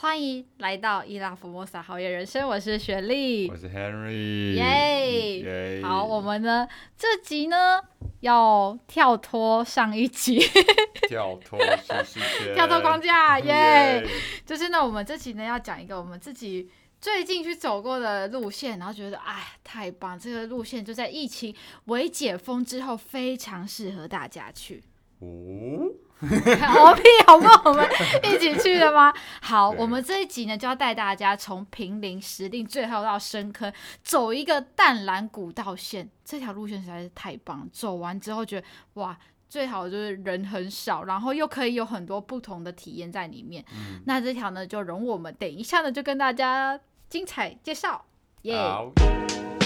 欢迎来到伊拉福莫萨好野人生，我是雪莉，我是 Henry，耶！好，我们呢这集呢要跳脱上一集，跳脱 跳脱框架，耶！就是呢，我们这集呢要讲一个我们自己最近去走过的路线，然后觉得哎太棒，这个路线就在疫情未解封之后，非常适合大家去。哦。好屁，好不好？我们一起去的吗？好，我们这一集呢，就要带大家从平林、石碇，最后到深坑，走一个淡蓝古道线。这条路线实在是太棒，走完之后觉得哇，最好就是人很少，然后又可以有很多不同的体验在里面。嗯、那这条呢，就容我们等一下呢，就跟大家精彩介绍。耶、yeah！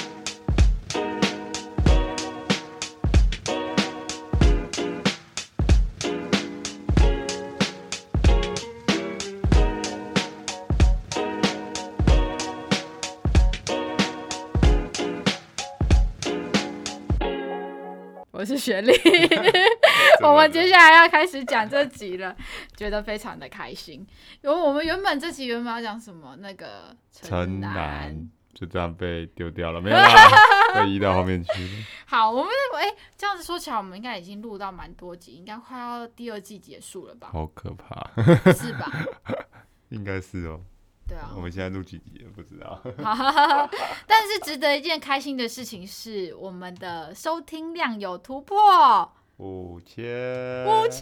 是雪莉，我们接下来要开始讲这集了，觉得非常的开心。因为我们原本这集原本要讲什么？那个城南就这样被丢掉了，没有啦，被移到后面去。好，我们哎、欸，这样子说起来，我们应该已经录到蛮多集，应该快要第二季结束了吧？好可怕，是吧？应该是哦。对啊，我们现在录几集也不知道。但是值得一件开心的事情是，我们的收听量有突破五千，五千，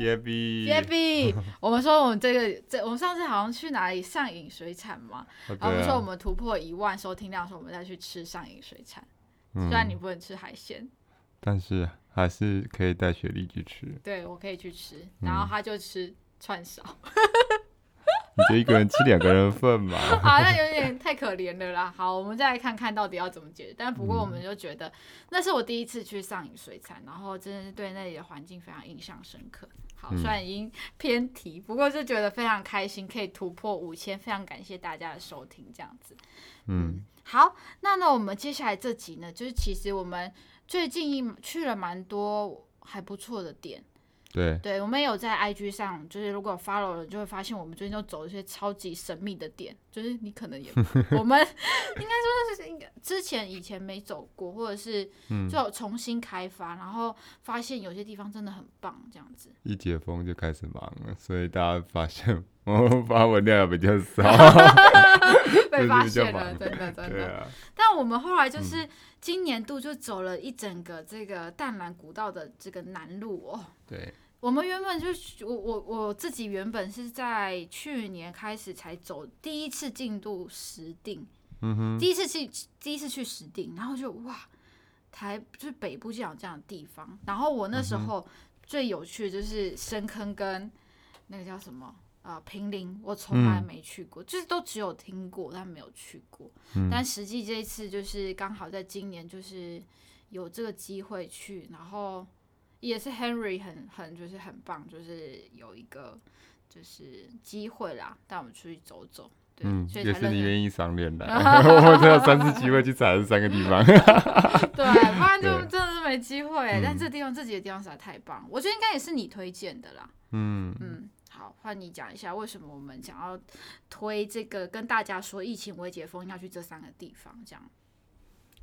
耶比耶比。我们说我们这个这，我们上次好像去哪里上瘾水产嘛，然后我们说我们突破一万收听量的时候，我们再去吃上瘾水产。虽然你不能吃海鲜，但是还是可以带雪莉去吃。对，我可以去吃，然后他就吃串烧。你就一个人吃两个人份嘛？好，那有点太可怜了啦。好，我们再来看看到底要怎么解决。但不过我们就觉得，那是我第一次去上瘾水产，然后真的是对那里的环境非常印象深刻。好，虽然已经偏题，不过就觉得非常开心，可以突破五千，非常感谢大家的收听，这样子。嗯，好，那呢，我们接下来这集呢，就是其实我们最近去了蛮多还不错的点。对，对，我们有在 IG 上，就是如果 follow 了，就会发现我们最近都走一些超级神秘的点，就是你可能也，我们应该说是应该之前以前没走过，或者是就重新开发，嗯，然后发现有些地方真的很棒，这样子。一解封就开始忙了，所以大家发现我们发文量也比较少 被发现了，真的真的，啊。但我们后来就是今年度就走了一整个这个淡蓝古道的这个南路哦。对。我们原本就是我我我自己原本是在去年开始才走第一次进度石碇，嗯哼，第一次去第一次去石定，然后就哇，台就是北部竟然有这样的地方。然后我那时候最有趣的就是深坑跟那个叫什么啊平林，我从来没去过，嗯，就是都只有听过但没有去过。嗯，但实际这一次就是刚好在今年就是有这个机会去，然后。也是 Henry 很很就是很棒，就是有一个就是机会啦，带我们出去走走。对，嗯，也是你愿意赏脸的。我只有三次机会去踩这三个地方。对，不然就真的是没机会。但这地方这几个地方实在太棒，我觉得应该也是你推荐的啦。嗯嗯，好，换你讲一下为什么我们想要推这个，跟大家说疫情未解封要去这三个地方，这样。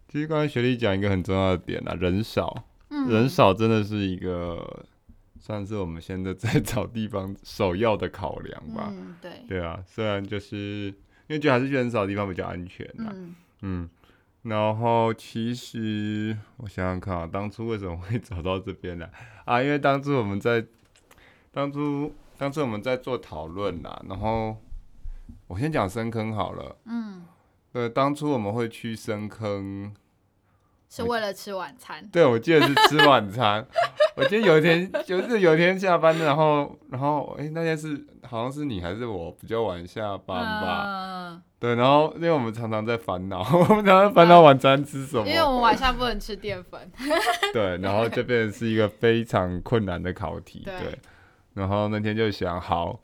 其实刚才雪莉讲一个很重要的点啦，人少。人少真的是一个，算是我们现在在找地方首要的考量吧。嗯，对。对啊，虽然就是因为觉得还是去人少的地方比较安全呐。嗯。嗯。然后其实我想想看啊，当初为什么会找到这边呢 啊？因为当初我们在当初当初我们在做讨论啦，然后我先讲深坑好了。嗯。呃，当初我们会去深坑。是为了吃晚餐，对，我记得是吃晚餐。我记得有一天，就是有一天下班，然后，然后，哎、欸，那天是好像是你还是我比较晚下班吧？嗯、对，然后因为我们常常在烦恼，我们常常烦恼晚餐吃什么，因为我们晚上不能吃淀粉。对，然后就变成是一个非常困难的考题。对，对，然后那天就想好。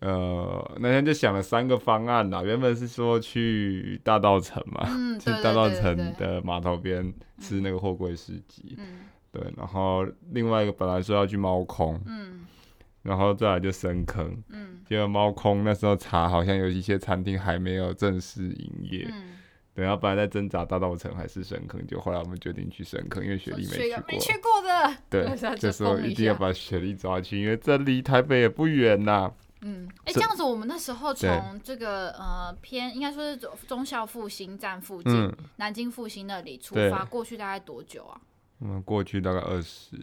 呃，那天就想了三个方案啦。原本是说去大道城嘛，嗯、去大道城的码头边吃那个货柜市集。嗯，对。然后另外一个本来说要去猫空。嗯。然后再来就深坑，嗯，结果猫空那时候查好像有一些餐厅还没有正式营业，嗯，等下本来在挣扎大道城还是深坑，就后来我们决定去深坑，因为雪莉没去过，没去过的，对，就说一定要把雪莉抓去，因为这离台北也不远呐、啊。嗯，哎、欸，这样子，我们那时候从这个呃偏，应该说是忠忠孝复兴站附近，嗯、南京复兴那里出发过去大概多久啊？嗯，过去大概二十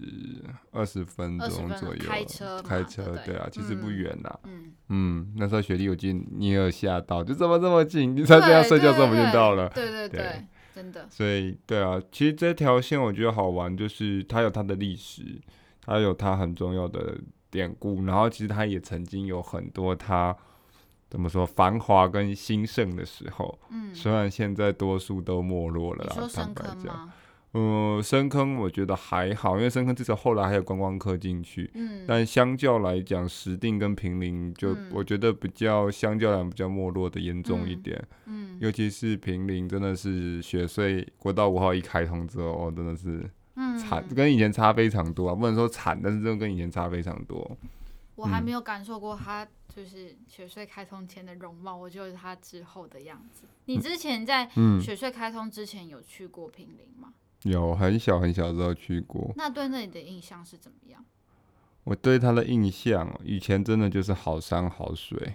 二十分钟左右，开车开车，对啊，其实不远呐。嗯嗯，那时候雪莉有进，你也有吓到，就怎么这么近，你才这样睡觉，这么就到了。对对对，真的。所以对啊，其实这条线我觉得好玩，就是它有它的历史，它有它很重要的。典故，然后其实它也曾经有很多它怎么说繁华跟兴盛的时候，嗯，虽然现在多数都没落了啦。说深坑吗？嗯，深坑我觉得还好，因为深坑至少后来还有观光客进去，嗯，但相较来讲，石碇跟平林就我觉得比较相较来讲比较没落的严重一点，嗯，嗯尤其是平林真的是雪隧国道五号一开通之后，哦，真的是。嗯，惨，跟以前差非常多啊，不能说惨，但是真的跟以前差非常多。我还没有感受过他就是雪穗开通前的容貌，我就是他之后的样子。你之前在雪穗开通之前有去过平林吗？有，很小很小的时候去过。那对那里的印象是怎么样？我对他的印象，以前真的就是好山好水。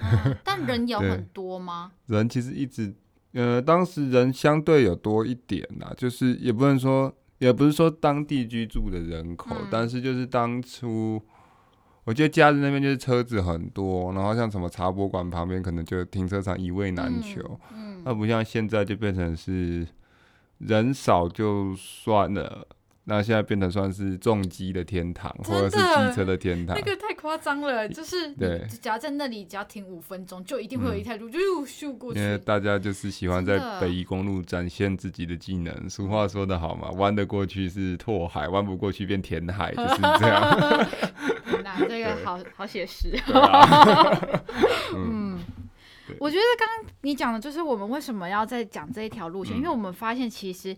嗯，但人有 很多吗？人其实一直，呃，当时人相对有多一点啦，就是也不能说。也不是说当地居住的人口，嗯、但是就是当初，我觉得假日那边就是车子很多，然后像什么茶博馆旁边可能就停车场一位难求，嗯嗯、那不像现在就变成是人少就算了。那现在变成算是重机的天堂，或者是机车的天堂，那个太夸张了。就是，对，只要在那里，只要停五分钟，就一定会有一台路就咻过去。因为大家就是喜欢在北宜公路展现自己的技能。俗话说得好嘛，弯得过去是拓海，弯不过去变填海，就是这样。那这个好好写实。嗯，我觉得刚刚你讲的就是我们为什么要在讲这一条路线，因为我们发现其实。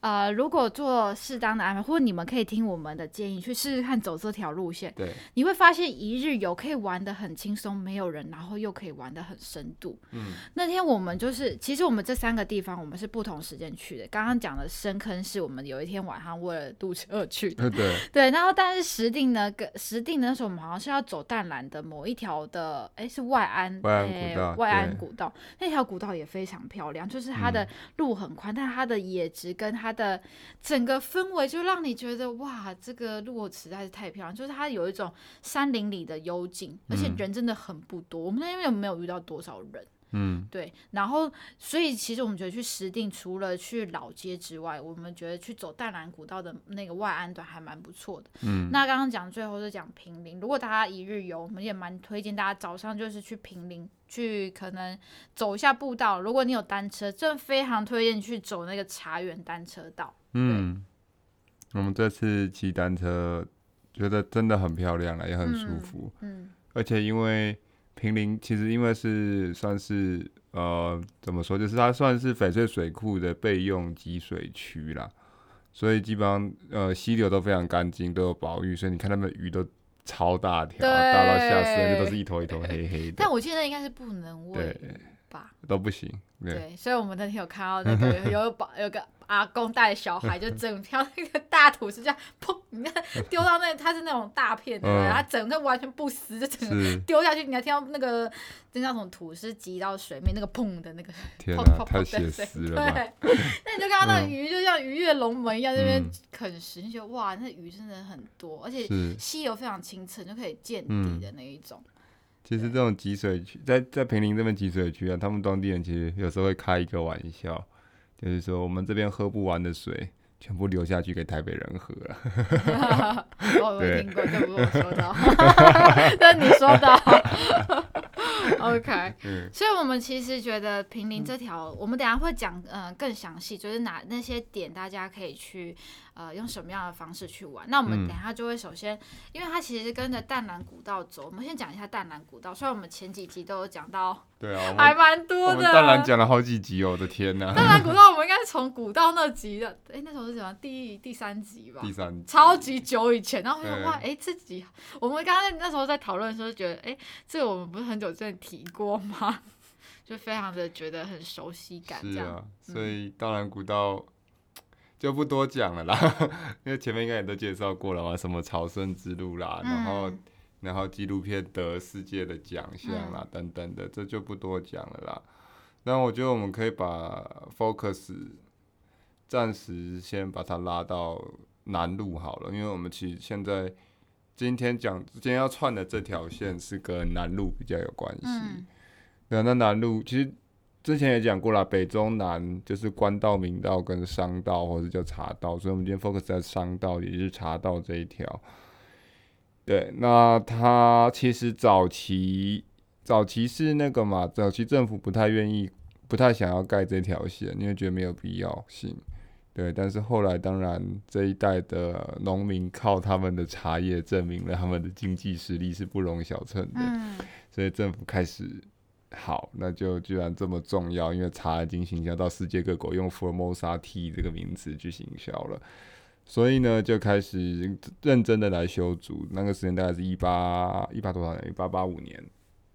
呃，如果做适当的安排，或者你们可以听我们的建议去试试看走这条路线，对，你会发现一日游可以玩的很轻松，没有人，然后又可以玩的很深度。嗯，那天我们就是，其实我们这三个地方我们是不同时间去的。刚刚讲的深坑是我们有一天晚上为了堵车去的，对对。然后但是石定呢，跟石定那时候我们好像是要走淡蓝的某一条的，哎，是外安外安古道，外安古道那条古道也非常漂亮，就是它的路很宽，嗯、但它的野植跟它。它的整个氛围就让你觉得哇，这个路实在是太漂亮，就是它有一种山林里的幽静，而且人真的很不多。嗯、我们那边有没有遇到多少人？嗯，对。然后，所以其实我们觉得去石定除了去老街之外，我们觉得去走淡蓝古道的那个外安段还蛮不错的。嗯，那刚刚讲最后是讲平林，如果大家一日游，我们也蛮推荐大家早上就是去平林。去可能走一下步道，如果你有单车，真的非常推荐去走那个茶园单车道。嗯，我们这次骑单车觉得真的很漂亮了，也很舒服。嗯，嗯而且因为坪林其实因为是算是呃怎么说，就是它算是翡翠水库的备用集水区啦，所以基本上呃溪流都非常干净，都有保育，所以你看他们鱼都。超大条，大到吓死人，就都是一头一头黑黑的。但我记得应该是不能喂吧？都不行。对，所以我们那天有看到那个 有保有个阿公带小孩，就整条那个大土石这样砰，你看丢到那，它是那种大片的，它整个完全不死，就整个丢下去，你还听到那个就那种土石挤到水面那个砰的那个，天哪，太写实了。对，那你就看到那鱼就像鱼跃龙门一样，那边啃食，你觉得哇，那鱼真的很多，而且溪流非常清澈，就可以见底的那一种。其实这种集水区，在在平林这边集水区啊，他们当地人其实有时候会开一个玩笑，就是说我们这边喝不完的水，全部流下去给台北人喝了。我有听过，这不是我说的，这是你说的。OK，嗯，所以我们其实觉得平林这条，我们等下会讲，嗯、呃，更详细，就是哪那些点大家可以去。呃，用什么样的方式去玩？那我们等一下就会首先，嗯、因为它其实是跟着淡蓝古道走。我们先讲一下淡蓝古道，虽然我们前几集都有讲到，对啊，还蛮多的。淡蓝讲了好几集哦，我的天呐！淡蓝古道我们应该是从古道那集的，哎、欸，那时候是什么第第三集吧？第三集，超级久以前。然后我想哇，哎、欸，这集我们刚刚那时候在讨论的时候，觉得哎、欸，这个我们不是很久之前提过吗？就非常的觉得很熟悉感，这样。是啊，所以淡兰古道。就不多讲了啦，因为前面应该也都介绍过了嘛，什么朝圣之路啦，嗯、然后然后纪录片得世界的奖项啦、嗯、等等的，这就不多讲了啦。那我觉得我们可以把 focus 暂时先把它拉到南路好了，因为我们其实现在今天讲今天要串的这条线是跟南路比较有关系。嗯，那南路其实。之前也讲过了，北中南就是官道、民道跟商道，或者叫茶道，所以我们今天 focus 在商道，也就是茶道这一条。对，那它其实早期早期是那个嘛，早期政府不太愿意、不太想要盖这条线，因为觉得没有必要性。对，但是后来当然这一代的农民靠他们的茶叶证明了他们的经济实力是不容小觑的，嗯、所以政府开始。好，那就居然这么重要，因为茶已经行销到世界各国，用 Formosa Tea 这个名字去行销了，所以呢，就开始认真的来修筑。那个时间大概是一八一八多少年？一八八五年。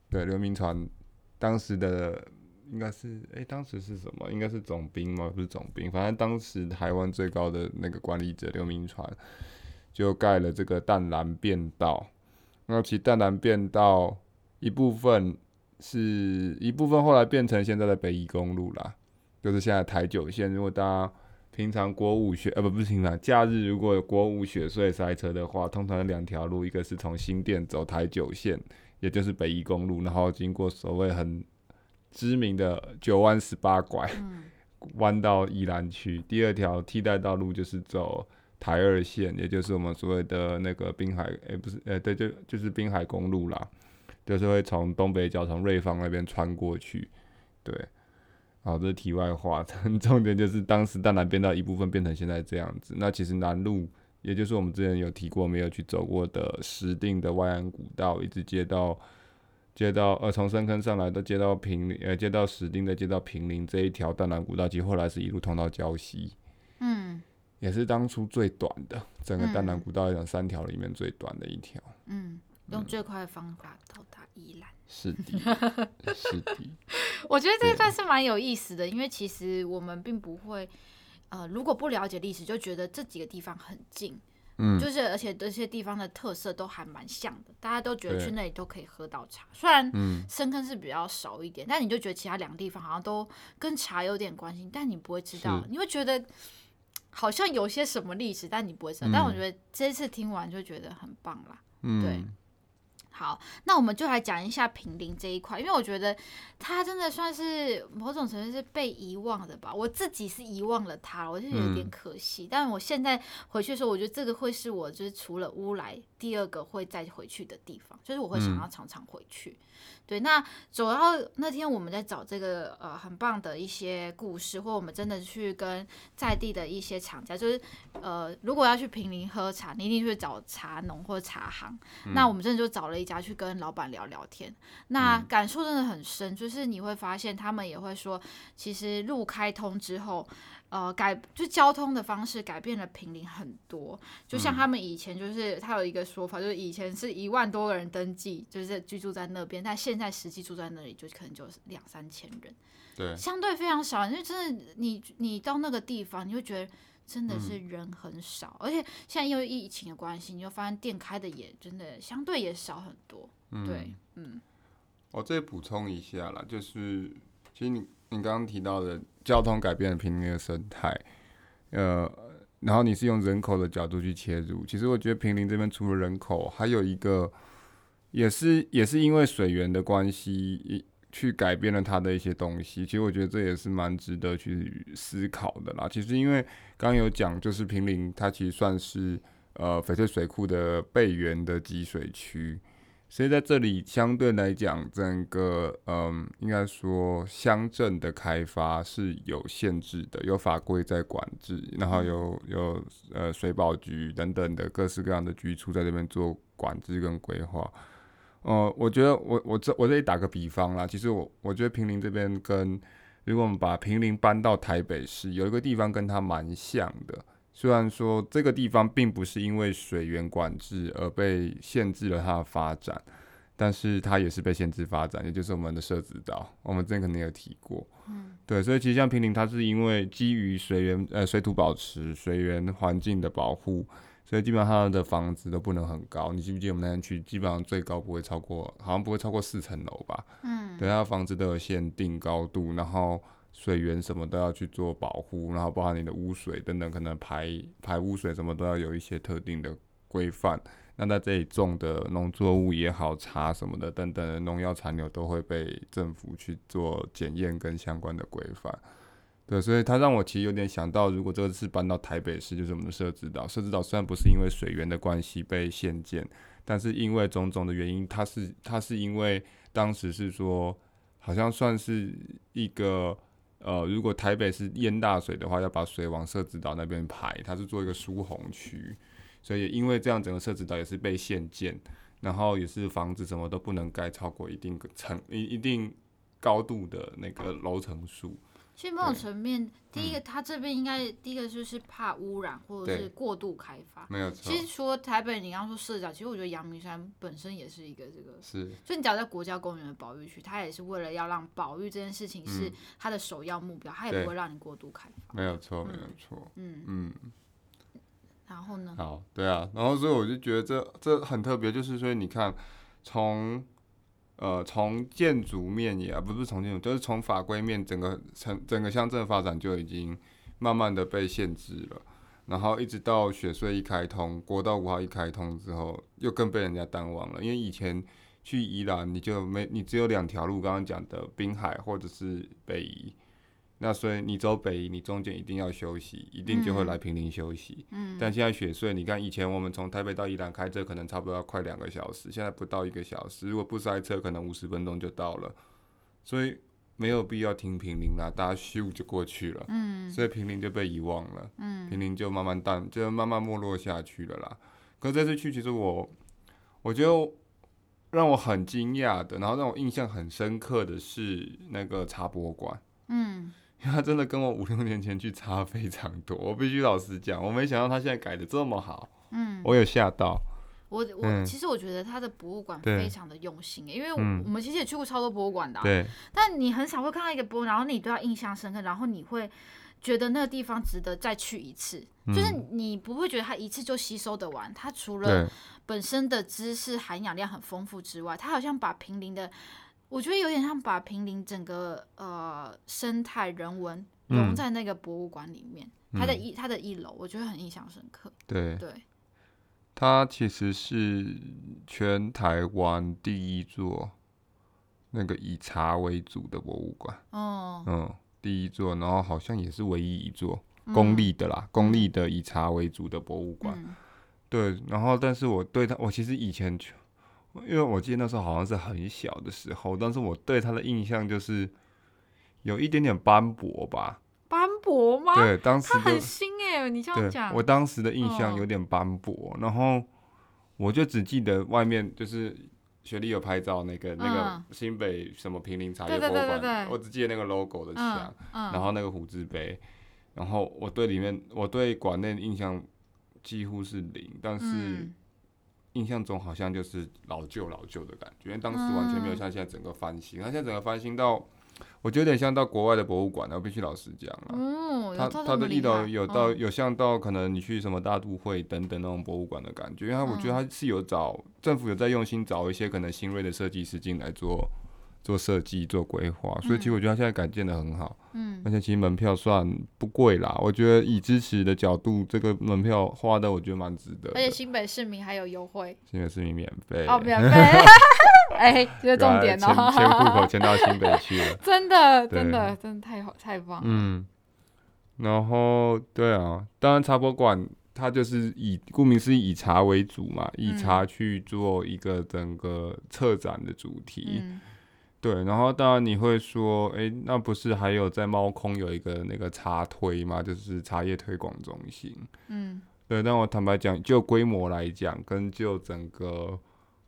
对，刘铭传当时的应该是，哎、当时是什么？应该是总兵吗？不是总兵，反正当时台湾最高的那个管理者刘铭传就盖了这个淡兰便道。那其实淡兰便道一部分。是一部分，后来变成现在的北宜公路啦，就是现在台九线。如果大家平常国五学，呃，不，不是平常假日，如果有国五雪隧塞车的话，通常有两条路，一个是从新店走台九线，也就是北宜公路，然后经过所谓很知名的九弯十八拐，弯、嗯、到宜兰区。第二条替代道路就是走台二线，也就是我们所谓的那个滨海，哎、欸，不是，哎、欸，对，就就是滨海公路啦。就是会从东北角从瑞芳那边穿过去，对，好，这是题外话。重点就是当时淡南变道一部分变成现在这样子。那其实南路，也就是我们之前有提过没有去走过的石碇的外安古道，一直接到接到呃从深坑上来都接到平，呃接到石碇的接到平林这一条淡南古道，其实后来是一路通到礁溪，嗯，也是当初最短的整个淡南古道来讲三条里面最短的一条，嗯。用最快的方法到达宜兰，是的，是的。我觉得这一段是蛮有意思的，因为其实我们并不会，呃，如果不了解历史，就觉得这几个地方很近，嗯，就是而且这些地方的特色都还蛮像的，大家都觉得去那里都可以喝到茶。虽然深坑是比较少一点，但你就觉得其他两个地方好像都跟茶有点关系，但你不会知道，你会觉得好像有些什么历史，但你不会知道。但我觉得这一次听完就觉得很棒啦，对。好，那我们就来讲一下平林这一块，因为我觉得他真的算是某种程度是被遗忘的吧。我自己是遗忘了他，我就有点可惜。嗯、但我现在回去的时候，我觉得这个会是我就是除了乌来第二个会再回去的地方，就是我会想要常常回去。嗯对，那主要那天我们在找这个呃很棒的一些故事，或我们真的去跟在地的一些厂家，就是呃如果要去平林喝茶，你一定去找茶农或茶行。嗯、那我们真的就找了一家去跟老板聊聊天，那感受真的很深，就是你会发现他们也会说，其实路开通之后。呃，改就交通的方式改变了平林很多，就像他们以前就是他有一个说法，就是以前是一万多个人登记，就是居住在那边，但现在实际住在那里就可能就是两三千人，对，相对非常少。因为真的，你你到那个地方，你会觉得真的是人很少，嗯、而且现在因为疫情的关系，你就发现店开的也真的相对也少很多。嗯、对，嗯，我再补充一下啦，就是其实你。你刚刚提到的交通改变了平林的生态，呃，然后你是用人口的角度去切入，其实我觉得平林这边除了人口，还有一个也是也是因为水源的关系，一去改变了它的一些东西。其实我觉得这也是蛮值得去思考的啦。其实因为刚有讲，就是平林它其实算是呃翡翠水库的备源的集水区。所以在这里相对来讲，整个嗯，应该说乡镇的开发是有限制的，有法规在管制，然后有有呃水保局等等的各式各样的局处在这边做管制跟规划。呃，我觉得我我这我这里打个比方啦，其实我我觉得平林这边跟如果我们把平林搬到台北市，有一个地方跟它蛮像的。虽然说这个地方并不是因为水源管制而被限制了它的发展，但是它也是被限制发展，也就是我们的社子岛，我们之前肯定有提过。嗯，对，所以其实像平林，它是因为基于水源呃水土保持、水源环境的保护。所以基本上它的房子都不能很高，你记不记得我们那天去，基本上最高不会超过，好像不会超过四层楼吧？嗯，对，它的房子都有限定高度，然后水源什么都要去做保护，然后包含你的污水等等，可能排排污水什么都要有一些特定的规范。那在这里种的农作物也好，茶什么的等等农药残留都会被政府去做检验跟相关的规范。对，所以它让我其实有点想到，如果这个是搬到台北市，就是我们的设置岛。设置岛虽然不是因为水源的关系被限建，但是因为种种的原因，它是它是因为当时是说，好像算是一个呃，如果台北是淹大水的话，要把水往社子岛那边排，它是做一个疏洪区，所以因为这样，整个社子岛也是被限建，然后也是房子什么都不能盖超过一定层一一定高度的那个楼层数。其实某种层面，第一个，它这边应该第一个就是怕污染或者是过度开发。没有错。其实除了台北，你刚刚说社子岛，其实我觉得阳明山本身也是一个这个。是。所以你只要在国家公园的保育区，它也是为了要让保育这件事情是它的首要目标，它也不会让你过度开发。没有错，没有错。嗯嗯。然后呢？好，对啊，然后所以我就觉得这这很特别，就是说你看从。呃，从建筑面也不是从建筑，就是从法规面，整个城整个乡镇发展就已经慢慢的被限制了。然后一直到雪隧一开通，国道五号一开通之后，又更被人家淡忘了。因为以前去宜兰，你就没你只有两条路，刚刚讲的滨海或者是北宜。那所以你走北宜，你中间一定要休息，一定就会来平林休息。嗯。但现在雪隧，你看以前我们从台北到宜兰开车可能差不多要快两个小时，现在不到一个小时，如果不塞车，可能五十分钟就到了。所以没有必要停平林啦，大家咻就过去了。嗯。所以平林就被遗忘了。嗯。平林就慢慢淡，就慢慢没落下去了啦。可这次去，其实我我觉得让我很惊讶的，然后让我印象很深刻的是那个茶博馆。嗯。他真的跟我五六年前去差非常多，我必须老实讲，我没想到他现在改的这么好，嗯，我有吓到。我我、嗯、其实我觉得他的博物馆非常的用心，因为我们其实也去过超多博物馆的、啊，对，但你很少会看到一个博物，然后你对他印象深刻，然后你会觉得那个地方值得再去一次，嗯、就是你不会觉得他一次就吸收得完，他除了本身的知识含氧量很丰富之外，他好像把平林的。我觉得有点像把平林整个呃生态人文融在那个博物馆里面，嗯、它的一它的一楼，我觉得很印象深刻。对对，它其实是全台湾第一座那个以茶为主的博物馆。哦，嗯，第一座，然后好像也是唯一一座公立的啦，嗯、公立的以茶为主的博物馆。嗯、对，然后但是我对它，我其实以前就。因为我记得那时候好像是很小的时候，但是我对他的印象就是有一点点斑驳吧。斑驳吗？对，当时很新诶，你这样讲。我当时的印象有点斑驳，哦、然后我就只记得外面就是雪莉有拍照那个、嗯、那个新北什么平林茶叶博物馆，我只记得那个 logo 的墙，然后那个虎字碑，然后我对里面我对馆内的印象几乎是零，但是。嗯印象中好像就是老旧老旧的感觉，因为当时完全没有像现在整个翻新。它、嗯、现在整个翻新到，我觉得有点像到国外的博物馆，我必须老实讲了。嗯，它它的一楼有到有像到可能你去什么大都会等等那种博物馆的感觉，因为它我觉得它是有找政府有在用心找一些可能新锐的设计师进来做。做设计、做规划，所以其实我觉得他现在改建的很好，嗯，而且其实门票算不贵啦。我觉得以支持的角度，这个门票花的我觉得蛮值得。而且新北市民还有优惠，新北市民免费哦，免费，哎，这个重点哦，迁户口迁到新北去了，真的，真的，真的太好，太棒了。嗯，然后对啊，当然茶博馆它就是以顾名思义以茶为主嘛，以茶去做一个整个策展的主题。嗯、对，然后当然你会说，哎、欸，那不是还有在猫空有一个那个茶推吗？就是茶叶推广中心。嗯，对，但我坦白讲，就规模来讲，跟就整个。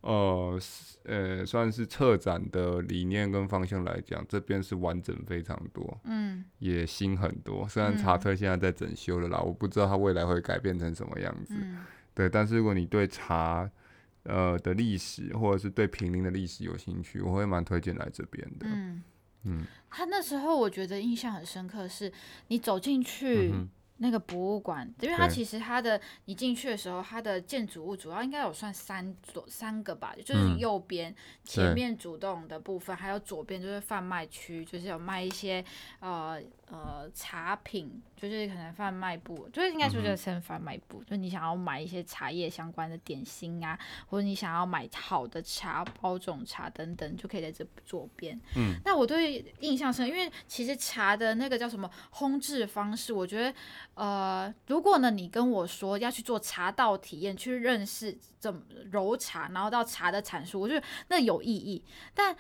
呃，呃，算是策展的理念跟方向来讲，这边是完整非常多，嗯，也新很多。虽然茶推现在在整修了啦，嗯、我不知道它未来会改变成什么样子，嗯、对。但是如果你对茶，呃的历史，或者是对平林的历史有兴趣，我会蛮推荐来这边的。嗯嗯，他那时候我觉得印象很深刻，是你走进去。嗯那个博物馆，因为它其实它的你进去的时候，它的建筑物主要应该有算三左三个吧，就是右边前面主动的部分，还有左边就是贩卖区，就是有卖一些呃。呃，茶品就是可能贩卖部，就是应该说就是称贩卖部，就你想要买一些茶叶相关的点心啊，或者你想要买好的茶、包种茶等等，就可以在这左边。嗯，那我对印象深，因为其实茶的那个叫什么烘制方式，我觉得呃，如果呢你跟我说要去做茶道体验，去认识怎么揉茶，然后到茶的阐述，我觉得那有意义，但。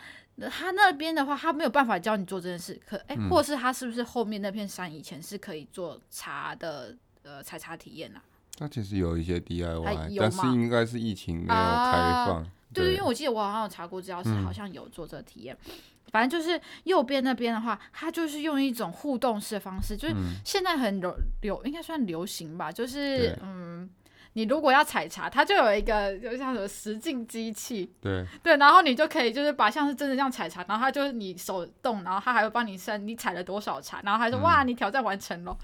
他那边的话，他没有办法教你做这件事。可哎，或是他是不是后面那片山以前是可以做茶的呃采茶体验啊？他其实有一些 DIY，但是应该是疫情没有开放。啊、对，对，因为我记得我好像有查过资料，是好像有做这个体验。嗯、反正就是右边那边的话，它就是用一种互动式的方式，就是现在很流流，应该算流行吧，就是嗯。你如果要采茶，它就有一个就像什么实境机器，对对，然后你就可以就是把像是真的这样采茶，然后它就是你手动，然后它还会帮你算你采了多少茶，然后还说、嗯、哇你挑战完成了，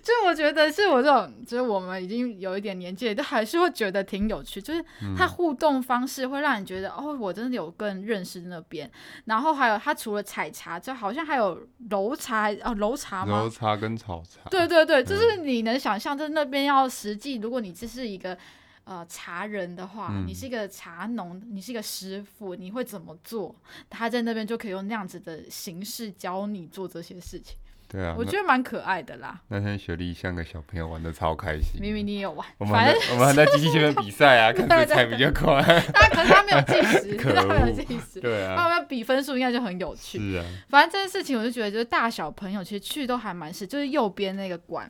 就我觉得是我这种就是我们已经有一点年纪，都还是会觉得挺有趣，就是它互动方式会让你觉得、嗯、哦，我真的有更认识那边，然后还有它除了采茶，就好像还有揉茶哦揉茶吗？揉茶跟炒茶。对对对，就是你能想象，就是那边要实际，如果你这是一。一个呃茶人的话，嗯、你是一个茶农，你是一个师傅，你会怎么做？他在那边就可以用那样子的形式教你做这些事情。对啊，我觉得蛮可爱的啦。那天雪莉像个小朋友玩的超开心。明明你也有玩，我们我们还在机器前面比赛啊，看谁踩比较快。但可是他没有计时，恶他没有计时。对啊，他们比分数应该就很有趣。是啊，反正这件事情我就觉得，就是大小朋友其实去都还蛮是，就是右边那个馆。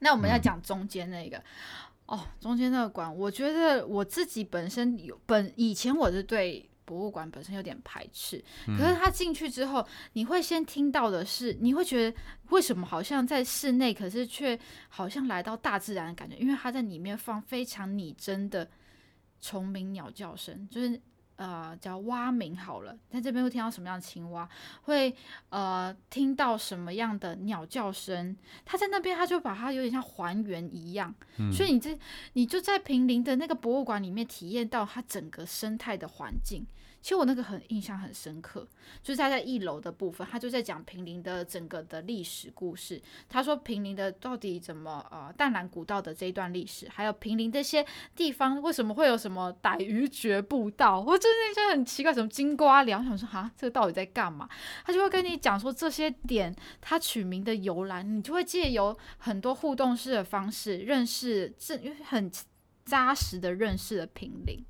那我们要讲中间那个。嗯哦，中间那个馆，我觉得我自己本身有本以前我是对博物馆本身有点排斥，可是他进去之后，你会先听到的是，你会觉得为什么好像在室内，可是却好像来到大自然的感觉，因为他在里面放非常拟真的虫鸣鸟叫声，就是。呃，叫蛙鸣好了，在这边会听到什么样的青蛙？会呃听到什么样的鸟叫声？他在那边，他就把它有点像还原一样，嗯、所以你这你就在平林的那个博物馆里面体验到它整个生态的环境。其实我那个很印象很深刻，就是他在一楼的部分，他就在讲平林的整个的历史故事。他说平林的到底怎么呃淡兰古道的这一段历史，还有平林这些地方为什么会有什么逮鱼绝步道，我真的就很奇怪，什么金瓜寮，想说哈这个到底在干嘛？他就会跟你讲说这些点他取名的由来，你就会借由很多互动式的方式认识，这因为很扎实的认识了平林。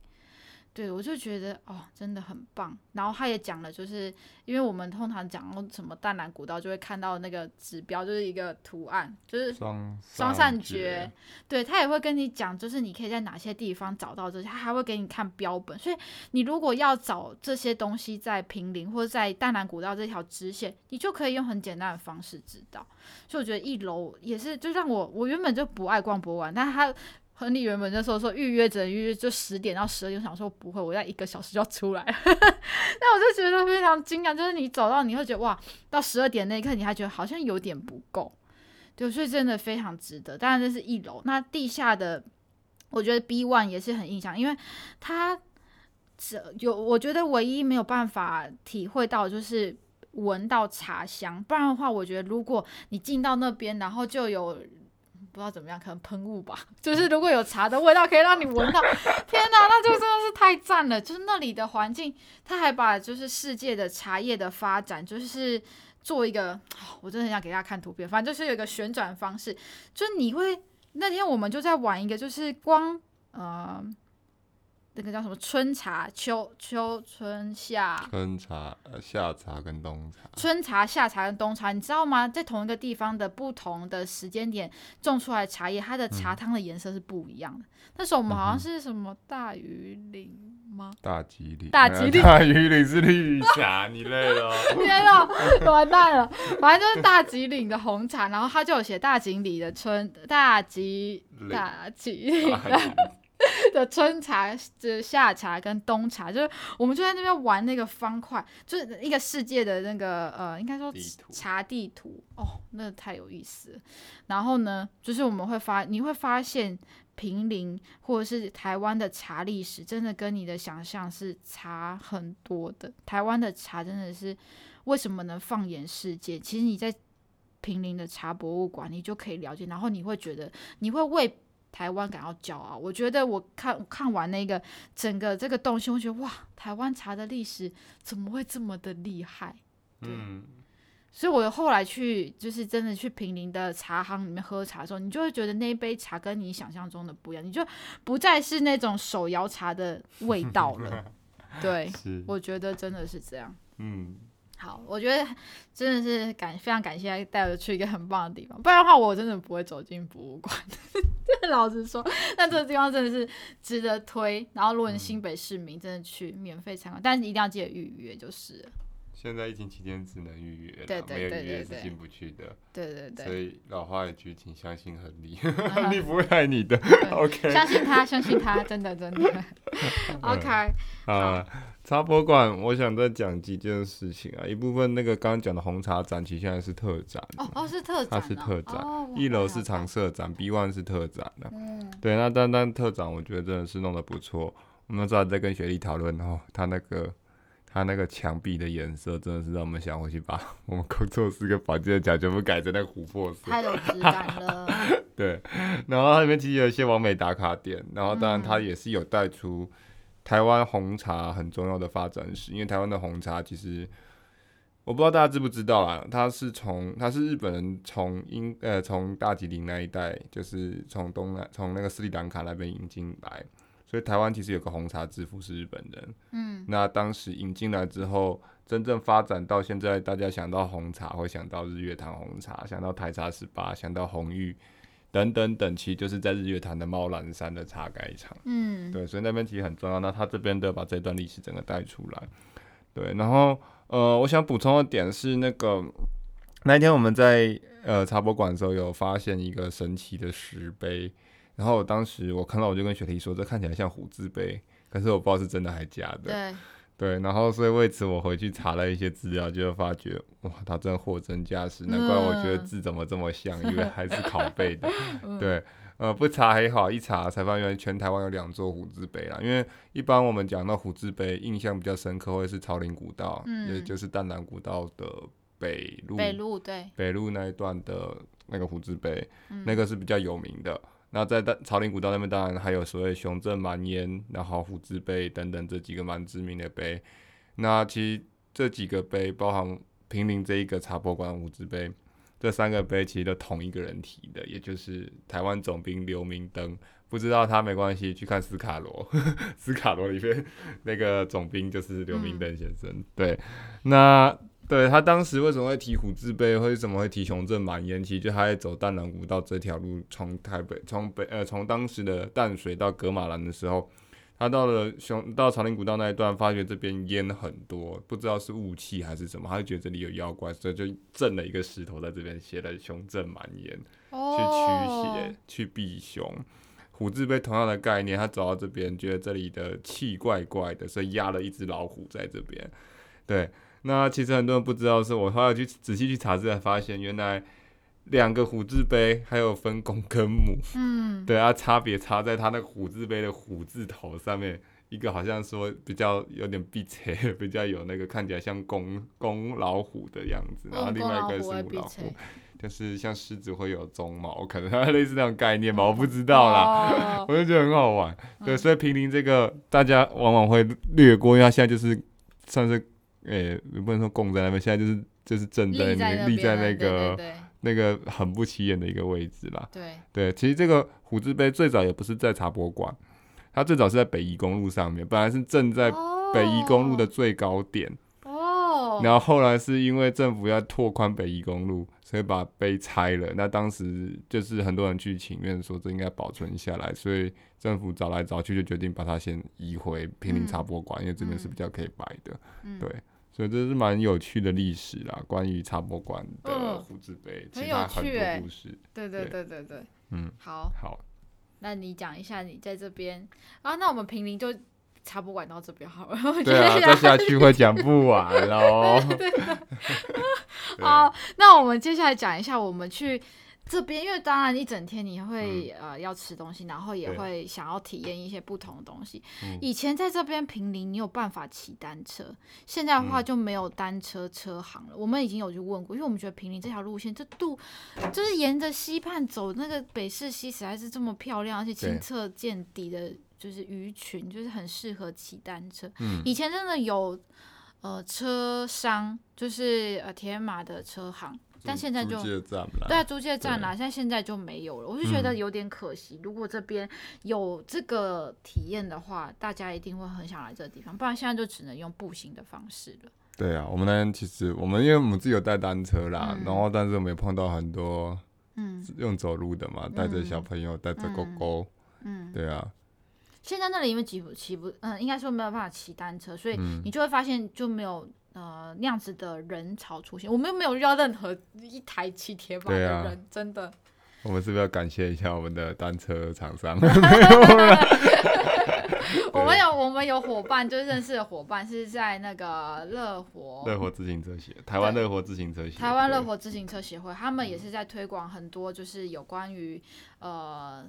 对，我就觉得哦，真的很棒。然后他也讲了，就是因为我们通常讲什么淡蓝古道，就会看到那个指标，就是一个图案，就是双双扇蕨。对，他也会跟你讲，就是你可以在哪些地方找到这些，他还会给你看标本。所以你如果要找这些东西在平林或者在淡蓝古道这条支线，你就可以用很简单的方式知道。所以我觉得一楼也是，就让我我原本就不爱逛博物馆，但是他。和你原本就说说预约只能预约就十点到十二点，我想说不会，我要一个小时就要出来。那我就觉得非常惊讶，就是你走到你会觉得哇，到十二点那一刻你还觉得好像有点不够，对，所以真的非常值得。当然这是一楼，那地下的我觉得 B one 也是很印象，因为它这有我觉得唯一没有办法体会到就是闻到茶香，不然的话，我觉得如果你进到那边，然后就有。不知道怎么样，可能喷雾吧。就是如果有茶的味道，可以让你闻到，天哪，那就真的是太赞了。就是那里的环境，他还把就是世界的茶叶的发展，就是做一个，我真的很想给大家看图片。反正就是有一个旋转方式，就是你会那天我们就在玩一个，就是光呃。那个叫什么春茶、秋秋春夏。春茶、夏茶跟冬茶。春茶、夏茶跟冬茶，你知道吗？在同一个地方的不同的时间点种出来的茶叶，它的茶汤的颜色是不一样的。嗯、那时候我们好像是什么大禹岭吗？大吉岭。大吉岭。大禹岭是绿茶，你累了。天啊，完蛋了！反正就是大吉岭的红茶，然后它就有写大吉岭的春大吉大吉岭的春茶、就是夏茶跟冬茶，就是我们就在那边玩那个方块，就是一个世界的那个呃，应该说茶地图哦，那太有意思了。然后呢，就是我们会发，你会发现平林或者是台湾的茶历史，真的跟你的想象是差很多的。台湾的茶真的是为什么能放眼世界？其实你在平林的茶博物馆，你就可以了解，然后你会觉得你会为。台湾感到骄傲，我觉得我看看完那个整个这个东西，我觉得哇，台湾茶的历史怎么会这么的厉害？嗯，所以我后来去就是真的去平林的茶行里面喝茶的时候，你就会觉得那一杯茶跟你想象中的不一样，你就不再是那种手摇茶的味道了。对，是我觉得真的是这样。嗯。好，我觉得真的是感非常感谢带我去一个很棒的地方，不然的话我真的不会走进博物馆。老实说，那这个地方真的是值得推。然后，如果你新北市民真的去免费参观，但是一定要记得预约就是了。现在疫情期间只能预约，对对对对，没有预约是进不去的。对对对，所以老话一句，请相信亨利，亨 利不会害你的。OK，相信他，相信他，真的真的。OK，啊，茶博馆，我想再讲几件事情啊。一部分那个刚刚讲的红茶展，其实现在是特展。哦哦，是特展，它是特展。一楼是常设展，B one 是特展的。嗯，对，那单单特展，我觉得真的是弄得不错。我们正好在跟雪莉讨论哦，他那个。它那个墙壁的颜色真的是让我们想回去把 我们工作室跟房间的墙全部改成那个琥珀色，太有质感了。对，然后它里面其实有一些完美打卡点，然后当然它也是有带出台湾红茶很重要的发展史，因为台湾的红茶其实我不知道大家知不知道啊，它是从它是日本人从英呃从大吉岭那一带，就是从东南从那个斯里兰卡那边引进来。所以台湾其实有个红茶之父是日本人，嗯，那当时引进来之后，真正发展到现在，大家想到红茶会想到日月潭红茶，想到台茶十八，想到红玉等等等，其实就是在日月潭的猫兰山的茶改场，嗯，对，所以那边其实很重要。那他这边都把这段历史整个带出来，对，然后呃，我想补充的点是那个那一天我们在呃茶博馆的时候有发现一个神奇的石碑。然后当时我看到，我就跟雪莉说，这看起来像虎字碑，可是我不知道是真的还是假的。对，对，然后所以为此我回去查了一些资料，就发觉哇，它真的货真价实，难怪我觉得字怎么这么像，因为还是拷贝的。对，呃，不查还好，一查才发现全台湾有两座虎字碑啦。因为一般我们讲到虎字碑，印象比较深刻会是朝林古道，嗯，也就是淡南古道的北路，北路对，北路那一段的那个虎字碑，嗯，那个是比较有名的。那在大草岭古道那边，当然还有所谓雄镇蛮烟，然后虎字碑等等这几个蛮知名的碑。那其实这几个碑，包含平林这一个茶博馆虎字碑，这三个碑其实都同一个人提的，也就是台湾总兵刘明灯。不知道他没关系，去看斯卡罗，斯卡罗里面那个总兵就是刘明灯先生。嗯、对，那。对，他当时为什么会提虎字碑，为什么会提雄镇满烟？其实就他在走淡南古道这条路，从台北从北呃从当时的淡水到格马兰的时候，他到了雄到长林古道那一段，发觉这边烟很多，不知道是雾气还是什么，他就觉得这里有妖怪，所以就震了一个石头在这边写了雄镇满烟，去驱邪去避凶。虎字碑同样的概念，他走到这边觉得这里的气怪怪的，所以压了一只老虎在这边，对。那其实很多人不知道，是我后来去仔细去查，才发现原来两个虎字碑还有分公跟母。嗯，对啊，差别差在它那个虎字碑的虎字头上面，一个好像说比较有点闭切，比较有那个看起来像公公老虎的样子，然后另外一个是母老虎，就是像狮子会有鬃毛，可能类似那种概念吧，我不知道啦，我就觉得很好玩。对，所以平林这个大家往往会略过，因为它现在就是算是。诶，也不能说供在那边，现在就是就是正在那个立在那个那个很不起眼的一个位置啦。对对，其实这个虎字碑最早也不是在茶博馆，它最早是在北宜公路上面，本来是正在北宜公路的最高点。哦。然后后来是因为政府要拓宽北宜公路，所以把碑拆了。那当时就是很多人去请愿说这应该保存下来，所以政府找来找去就决定把它先移回平林茶博馆，嗯、因为这边是比较可以摆的。嗯、对。所以这是蛮有趣的历史啦，关于茶博馆的虎字碑，其他很多故事。对对对对对，嗯，好，好，那你讲一下你在这边啊？那我们平林就茶博馆到这边好了。对啊，再下去会讲不完喽。好，那我们接下来讲一下我们去。这边，因为当然一整天你会、嗯、呃要吃东西，然后也会想要体验一些不同的东西。嗯、以前在这边平林，你有办法骑单车，现在的话就没有单车车行了。嗯、我们已经有去问过，因为我们觉得平林这条路线，这度就是沿着溪畔走，那个北势溪实在是这么漂亮，而且清澈见底的，就是鱼群，就是很适合骑单车。嗯、以前真的有呃车商，就是呃铁马的车行。但现在就对啊，租借站啦，现在现在就没有了，我就觉得有点可惜。嗯、如果这边有这个体验的话，大家一定会很想来这个地方，不然现在就只能用步行的方式了。对啊，我们那天其实我们因为我们自己有带单车啦，嗯、然后但是我们也碰到很多嗯用走路的嘛，带着、嗯、小朋友，带着狗狗，嗯，对啊。现在那里因为骑不骑不嗯，应该说没有办法骑单车，所以你就会发现就没有。呃，那样子的人潮出现，我们又没有遇到任何一台骑铁马的人，啊、真的。我们是不是要感谢一下我们的单车厂商？我们有我们有伙伴，就是认识的伙伴，是在那个乐活乐活自行车协，台湾乐活自行车协，台湾乐活自行车协会，他们也是在推广很多，就是有关于呃。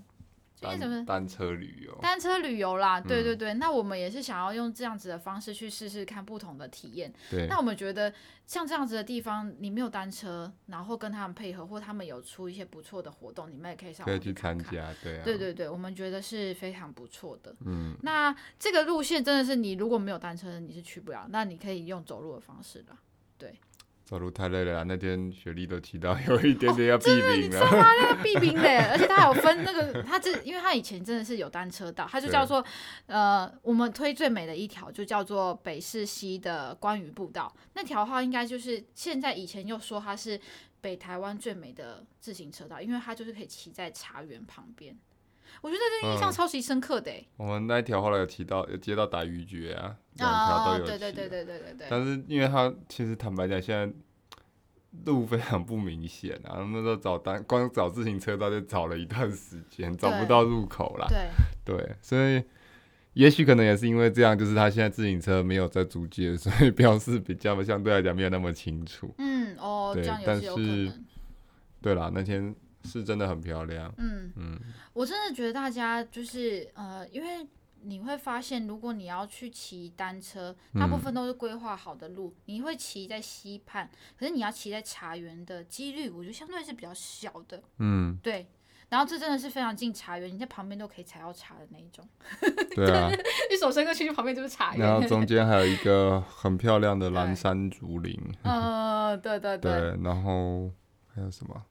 单单车旅游，单车旅游啦，对对对。嗯、那我们也是想要用这样子的方式去试试看不同的体验。对。那我们觉得像这样子的地方，你没有单车，然后跟他们配合，或他们有出一些不错的活动，你们也可以上去看看。可以去参加，对啊。对对对，我们觉得是非常不错的。嗯。那这个路线真的是你如果没有单车，你是去不了。那你可以用走路的方式啦，对。走路太累了啦，那天雪莉都提到有一点点要避冰了。哦、你知道吗？那个毙冰的，而且他还有分那个，他这因为他以前真的是有单车道，他就叫做呃，我们推最美的一条就叫做北市西的关鱼步道。那条话应该就是现在以前又说它是北台湾最美的自行车道，因为它就是可以骑在茶园旁边。我觉得这印象超级深刻的、欸嗯。我们那一条后来有提到有接到打鱼局啊，两条都有、哦。对对对对对对对。但是因为他其实坦白讲，现在路非常不明显啊。那时候找单光找自行车道就找了一段时间，找不到入口啦。对对，所以也许可能也是因为这样，就是他现在自行车没有在租借，所以标示比较相对来讲没有那么清楚。嗯哦，对，但是对啦，那天。是真的很漂亮。嗯嗯，我真的觉得大家就是呃，因为你会发现，如果你要去骑单车，大部分都是规划好的路，嗯、你会骑在溪畔，可是你要骑在茶园的几率，我觉得相对是比较小的。嗯，对。然后这真的是非常近茶园，你在旁边都可以采到茶的那一种。对啊，一手伸过去，旁边就是茶园。然后中间还有一个很漂亮的 蓝山竹林。呃，对对对。对，然后还有什么？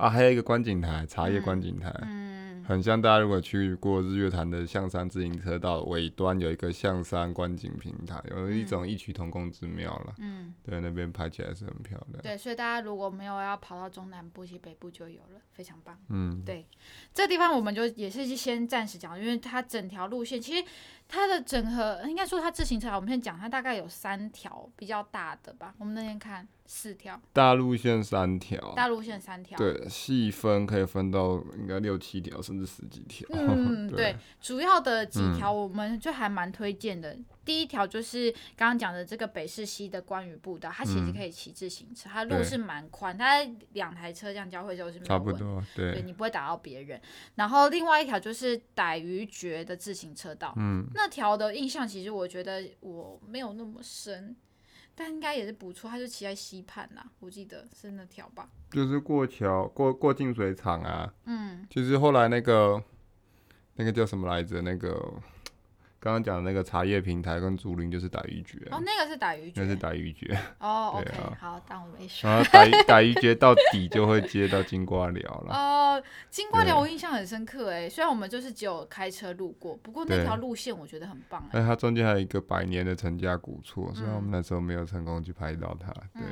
啊，还有一个观景台，茶叶观景台，嗯，很像大家如果去过日月潭的象山自行车道尾端有一个象山观景平台，有一种异曲同工之妙了。嗯，对，那边拍起来是很漂亮。对，所以大家如果没有要跑到中南部，其实北部就有了，非常棒。嗯，对，这地方我们就也是先暂时讲，因为它整条路线其实。它的整合应该说，它自行车我们先讲，它大概有三条比较大的吧。我们那天看四条，大路线三条，大路线三条，对，细分可以分到应该六七条甚至十几条。嗯，对，对，主要的几条我们就还蛮推荐的。嗯第一条就是刚刚讲的这个北势溪的关鱼步道，它其实可以骑自行车，嗯、它路是蛮宽，它两台车这样交汇之后是差不多，对，对你不会打到别人。然后另外一条就是逮鱼诀的自行车道，嗯，那条的印象其实我觉得我没有那么深，但应该也是不错，它就骑在溪畔啦，我记得是那条吧，就是过桥过过净水厂啊，嗯，就是后来那个那个叫什么来着？那个。刚刚讲的那个茶叶平台跟竹林就是打鱼诀哦，那个是打鱼诀，那是打鱼诀哦。OK，好，当我没说。然后打鱼打鱼诀到底就会接到金瓜寮了。哦，金瓜寮我印象很深刻哎，虽然我们就是只有开车路过，不过那条路线我觉得很棒哎。它中间还有一个百年的陈家古厝，虽然我们那时候没有成功去拍到它。对，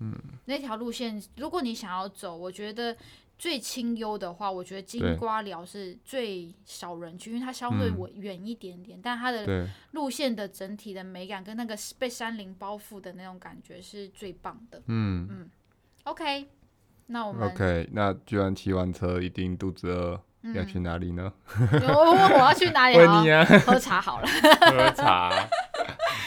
嗯，那条路线如果你想要走，我觉得。最清幽的话，我觉得金瓜寮是最少人去，因为它相对我远一点点，嗯、但它的路线的整体的美感跟那个被山林包覆的那种感觉是最棒的。嗯嗯，OK，那我们 OK，那居然骑完车一定肚子饿，嗯、要去哪里呢？我我要去哪里？问你啊，喝茶好了。喝茶，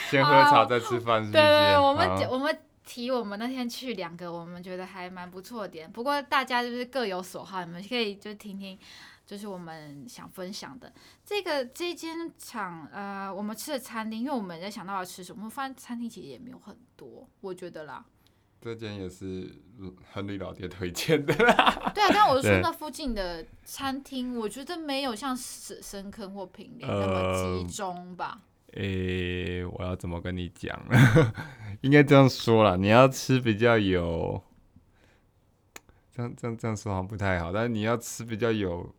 先喝茶再吃饭，是不是？对，对对，我们我们。提我们那天去两个，我们觉得还蛮不错的点。不过大家就是各有所好，你们可以就听听，就是我们想分享的这个这间厂呃，我们吃的餐厅，因为我们在想到要吃什么，我们发现餐厅其实也没有很多，我觉得啦。这间也是亨利老爹推荐的啦。对啊，但我是说那附近的餐厅，我觉得没有像深深坑或平林那么集中吧。诶、欸，我要怎么跟你讲呢？应该这样说啦，你要吃比较有，这样这样这样说好像不太好。但是你要吃比较有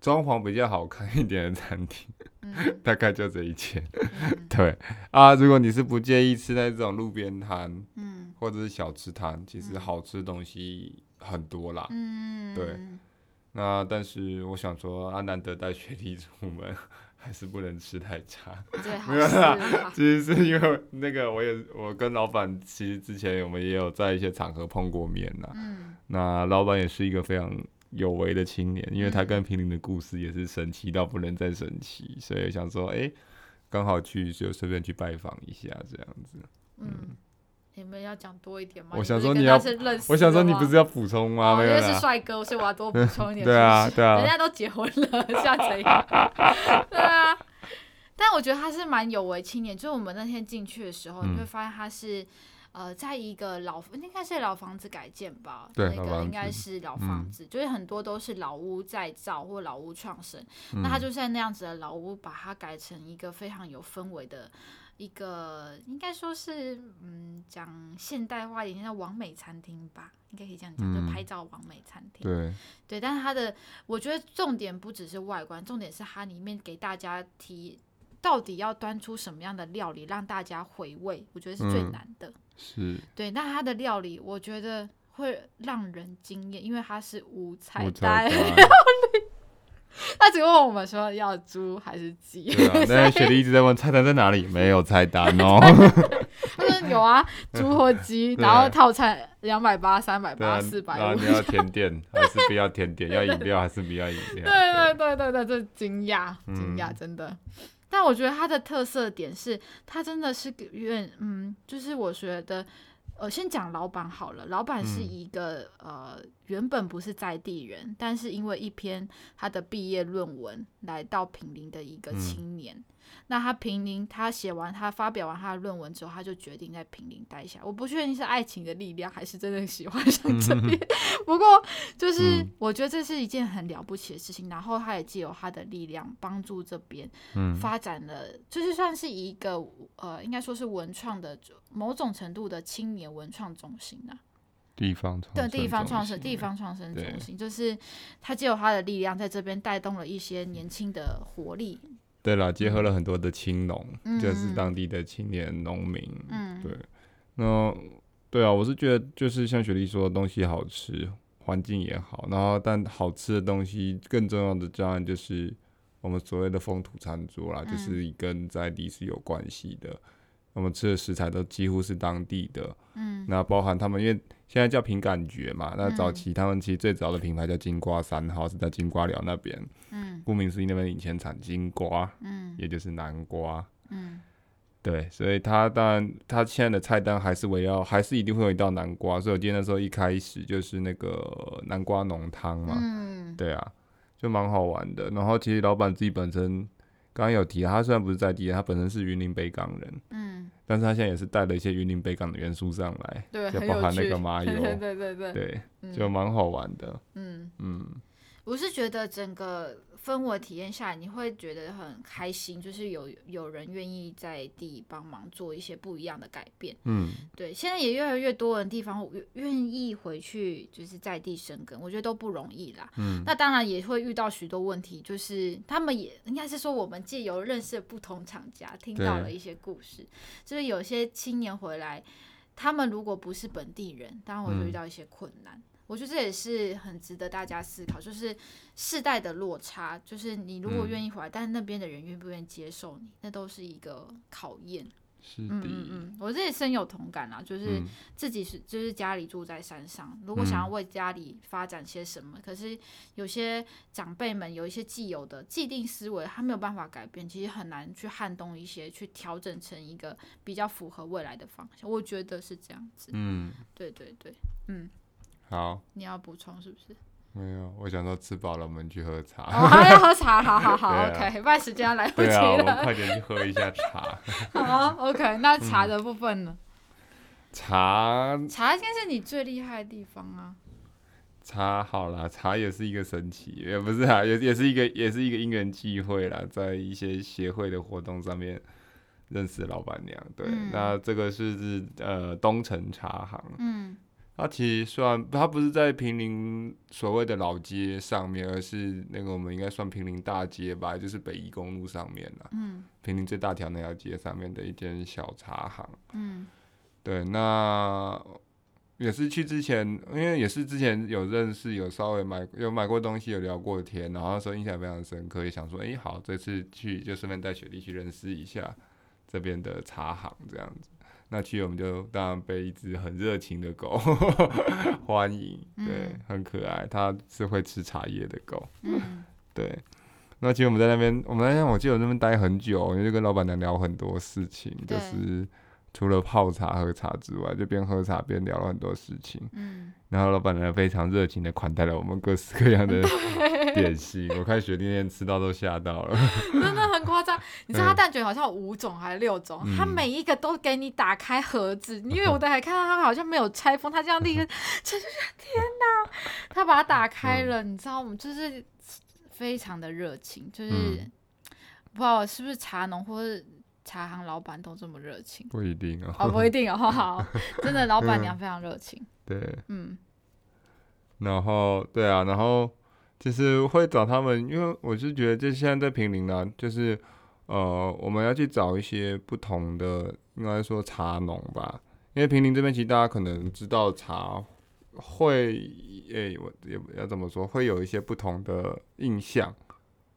装潢比较好看一点的餐厅，嗯、大概就这一切。嗯、对啊，如果你是不介意吃那种路边摊，嗯、或者是小吃摊，其实好吃的东西很多啦。嗯、对。那但是我想说，啊，难得带学弟出门。还是不能吃太差，没有啦。其实是因为那个，我也我跟老板其实之前我们也有在一些场合碰过面呐。嗯。那老板也是一个非常有为的青年，因为他跟平林的故事也是神奇到不能再神奇，所以想说，哎，刚好去就顺便去拜访一下这样子。嗯。你们要讲多一点吗？我想说你要，我想说你不是要补充吗？因为是帅哥，所以我要多补充一点。对啊，对啊。人家都结婚了，像这样。对啊。但我觉得他是蛮有为青年，就是我们那天进去的时候，你会发现他是呃，在一个老应该是老房子改建吧？对，那个应该是老房子，就是很多都是老屋再造或老屋创生。那他就在那样子的老屋，把它改成一个非常有氛围的。一个应该说是，嗯，讲现代化一点叫网美餐厅吧，应该可以这样讲，嗯、就拍照网美餐厅。对，对，但是它的，我觉得重点不只是外观，重点是它里面给大家提，到底要端出什么样的料理让大家回味，我觉得是最难的。嗯、是。对，那它的料理，我觉得会让人惊艳，因为它是无菜单料理。他只问我们说要猪还是鸡？对啊，那雪莉一直在问菜单在哪里，没有菜单哦。他说有啊，猪或鸡，然后套餐两百八、三百八、四百五。然后你要甜点还是不要甜点？要饮料还是不要饮料？对对对对对，这惊讶惊讶，真的。但我觉得它的特色点是，它真的是愿嗯，就是我觉得。呃，先讲老板好了。老板是一个、嗯、呃，原本不是在地人，但是因为一篇他的毕业论文来到平陵的一个青年。嗯、那他平林，他写完，他发表完他的论文之后，他就决定在平林待下。我不确定是爱情的力量，还是真的喜欢上这边。嗯、不过，就是我觉得这是一件很了不起的事情。然后，他也借由他的力量帮助这边发展了，嗯、就是算是一个呃，应该说是文创的。某种程度的青年文创中心啊，地方对地方创生地方创生中心，就是他借由他的力量在这边带动了一些年轻的活力。对了，结合了很多的青农，嗯、就是当地的青年农民。嗯，对。那对啊，我是觉得就是像雪莉说的东西好吃，环境也好，然后但好吃的东西更重要的当然就是我们所谓的风土餐桌啦，嗯、就是跟在地是有关系的。我们吃的食材都几乎是当地的，嗯，那包含他们，因为现在叫凭感觉嘛，那早期他们其实最早的品牌叫金瓜三号，是在金瓜寮那边，嗯，顾名思义，那边以前产金瓜，嗯，也就是南瓜，嗯，对，所以他当然他现在的菜单还是围绕，还是一定会有一道南瓜，所以我记得那时候一开始就是那个南瓜浓汤嘛，嗯，对啊，就蛮好玩的。然后其实老板自己本身。刚刚有提，他虽然不是在地，他本身是云林北港人，嗯，但是他现在也是带了一些云林北港的元素上来，对，就包含那个麻油，对对对对，对，就蛮好玩的，嗯。嗯，我是觉得整个氛围体验下来，你会觉得很开心，就是有有人愿意在地帮忙做一些不一样的改变。嗯，对，现在也越来越多的地方愿意回去，就是在地生根，我觉得都不容易啦。嗯，那当然也会遇到许多问题，就是他们也应该是说，我们借由认识不同厂家，听到了一些故事，就是有些青年回来，他们如果不是本地人，当然会遇到一些困难。嗯我觉得这也是很值得大家思考，就是世代的落差，就是你如果愿意回来，嗯、但是那边的人愿不愿意接受你，那都是一个考验。是的，嗯嗯嗯，我这也深有同感啊，就是自己是就是家里住在山上，如果想要为家里发展些什么，嗯、可是有些长辈们有一些既有的既定思维，他没有办法改变，其实很难去撼动一些，去调整成一个比较符合未来的方向。我觉得是这样子。嗯，对对对，嗯。好，你要补充是不是？没有，我想说吃饱了，我们去喝茶。哦，还要喝茶，好好好，OK，不然时间来不及了。啊，我们快点去喝一下茶。好，OK，那茶的部分呢？茶，茶应该是你最厉害的地方啊。茶好啦，茶也是一个神奇，也不是啊，也也是一个，也是一个因缘际会啦，在一些协会的活动上面认识老板娘。对，嗯、那这个是是呃东城茶行。嗯。它其实算，它不是在平林所谓的老街上面，而是那个我们应该算平林大街吧，就是北宜公路上面了。嗯。平林最大条那条街上面的一间小茶行。嗯。对，那也是去之前，因为也是之前有认识，有稍微买有买过东西，有聊过天，然后那时候印象非常深刻，也想说，哎、欸，好，这次去就顺便带雪莉去认识一下这边的茶行，这样子。那去我们就当然被一只很热情的狗 欢迎，对，嗯、很可爱。它是会吃茶叶的狗，嗯、对。那其实我们在那边，我们那天我记得我那边待很久，因为就跟老板娘聊很多事情，就是。除了泡茶喝茶之外，就边喝茶边聊了很多事情。嗯，然后老板娘非常热情的款待了我们各式各样的 点心。我看雪莉那天吃到都吓到了，真的很夸张。你知道他蛋卷好像有五种还是六种，嗯、他每一个都给你打开盒子，因为我都还看到他好像没有拆封，他这样立刻，天哪！他把它打开了，嗯、你知道我们就是非常的热情，就是、嗯、不知道是不是茶农或是。茶行老板都这么热情？不一定哦，哦，不一定哦，好，真的老板娘非常热情。对，嗯，然后对啊，然后其实会找他们，因为我是觉得，就现在在平林呢，就是呃，我们要去找一些不同的，应该说茶农吧，因为平林这边其实大家可能知道茶会，诶、欸，我也要怎么说，会有一些不同的印象，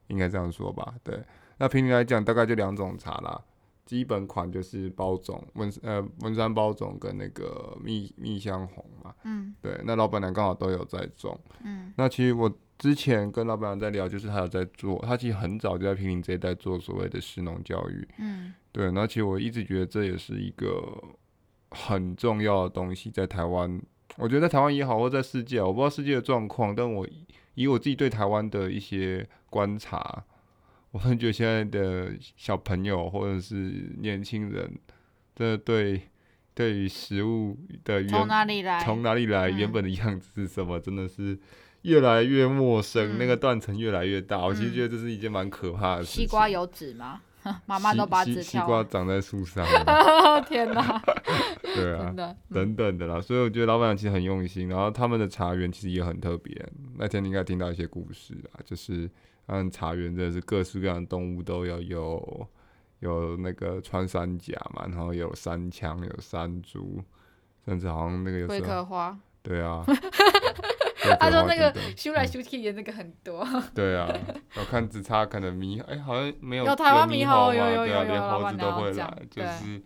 应该这样说吧？对，那平林来讲，大概就两种茶啦。基本款就是包种文呃文山包种跟那个蜜蜜香红嘛，嗯，对，那老板娘刚好都有在种，嗯，那其实我之前跟老板娘在聊，就是他有在做，他其实很早就在平林这一带做所谓的食农教育，嗯，对，那其实我一直觉得这也是一个很重要的东西，在台湾，我觉得在台湾也好，或在世界，我不知道世界的状况，但我以我自己对台湾的一些观察。我很觉得现在的小朋友或者是年轻人，真的对对于食物的原从哪里来，从哪里来，原本的样子是什么，嗯、真的是越来越陌生，嗯、那个断层越来越大。我其实觉得这是一件蛮可怕的事情。西瓜有籽吗？妈妈都把籽西瓜长在树上。天哪！对啊，的等等的啦。所以我觉得老板娘其实很用心，然后他们的茶园其实也很特别。那天你应该听到一些故事啊，就是。嗯，茶园真的是各式各样的动物都要，有有那个穿山甲嘛，然后有山羌，有山猪，甚至好像那个有龟壳花。对啊，他说那个修来修去的那个很多。对啊，我看只差可能猕，哎、欸，好像没有。有台湾猕猴，有有有有，对啊，连猴子都会来，就是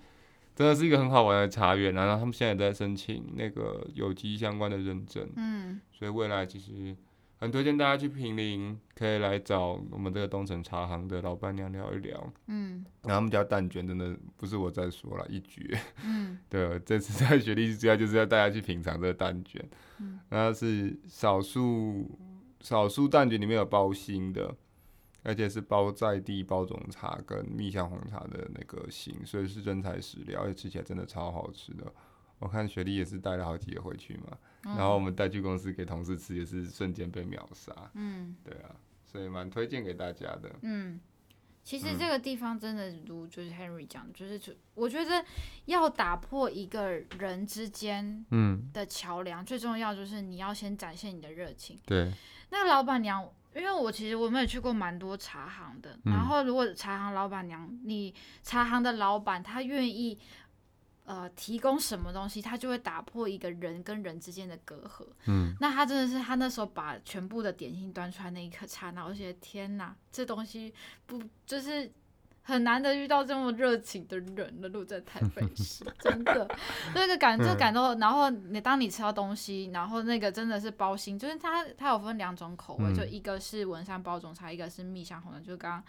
真的是一个很好玩的茶园。然后他们现在也在申请那个有机相关的认证，嗯，所以未来其实。很推荐大家去平林，可以来找我们这个东城茶行的老板娘聊一聊。嗯，然后他们家蛋卷真的不是我在说了，一绝。嗯，对，这次在雪莉之家就是要大家去品尝这个蛋卷。嗯，然后是少数少数蛋卷里面有包心的，而且是包在地包种茶跟蜜香红茶的那个心，所以是真材实料，而且吃起来真的超好吃的。我看雪莉也是带了好几个回去嘛，嗯、然后我们带去公司给同事吃，也是瞬间被秒杀。嗯，对啊，所以蛮推荐给大家的。嗯，其实这个地方真的如就是 Henry 讲，就是就我觉得要打破一个人之间嗯的桥梁，嗯、最重要就是你要先展现你的热情。对，那个老板娘。因为我其实我们也去过蛮多茶行的，嗯、然后如果茶行老板娘，你茶行的老板他愿意，呃，提供什么东西，他就会打破一个人跟人之间的隔阂。嗯，那他真的是他那时候把全部的点心端出来那一刻刹那，我觉得天哪，这东西不就是。很难得遇到这么热情的人的路在台北市，真的，那个感，就感动。然后你当你吃到东西，然后那个真的是包心，就是它它有分两种口味，嗯、就一个是文山包种茶，一个是蜜香红的，就刚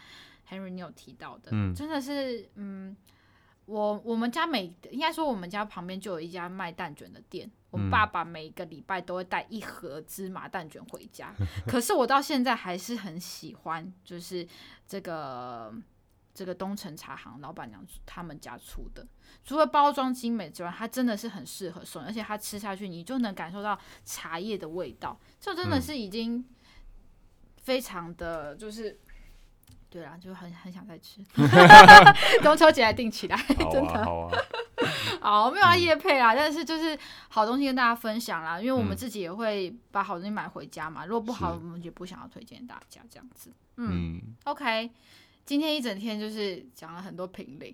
刚 Henry 你有提到的，嗯、真的是，嗯，我我们家每应该说我们家旁边就有一家卖蛋卷的店，我爸爸每个礼拜都会带一盒芝麻蛋卷回家，嗯、可是我到现在还是很喜欢，就是这个。这个东城茶行老板娘他们家出的，除了包装精美之外，它真的是很适合送，而且它吃下去你就能感受到茶叶的味道，这真的是已经非常的就是，嗯、对啦，就很很想再吃，中秋节还订起来，真的好啊，好，没有要夜配啦，嗯、但是就是好东西跟大家分享啦，因为我们自己也会把好东西买回家嘛，如果不好，我们也不想要推荐大家这样子，嗯，嗯，OK。今天一整天就是讲了很多坪林，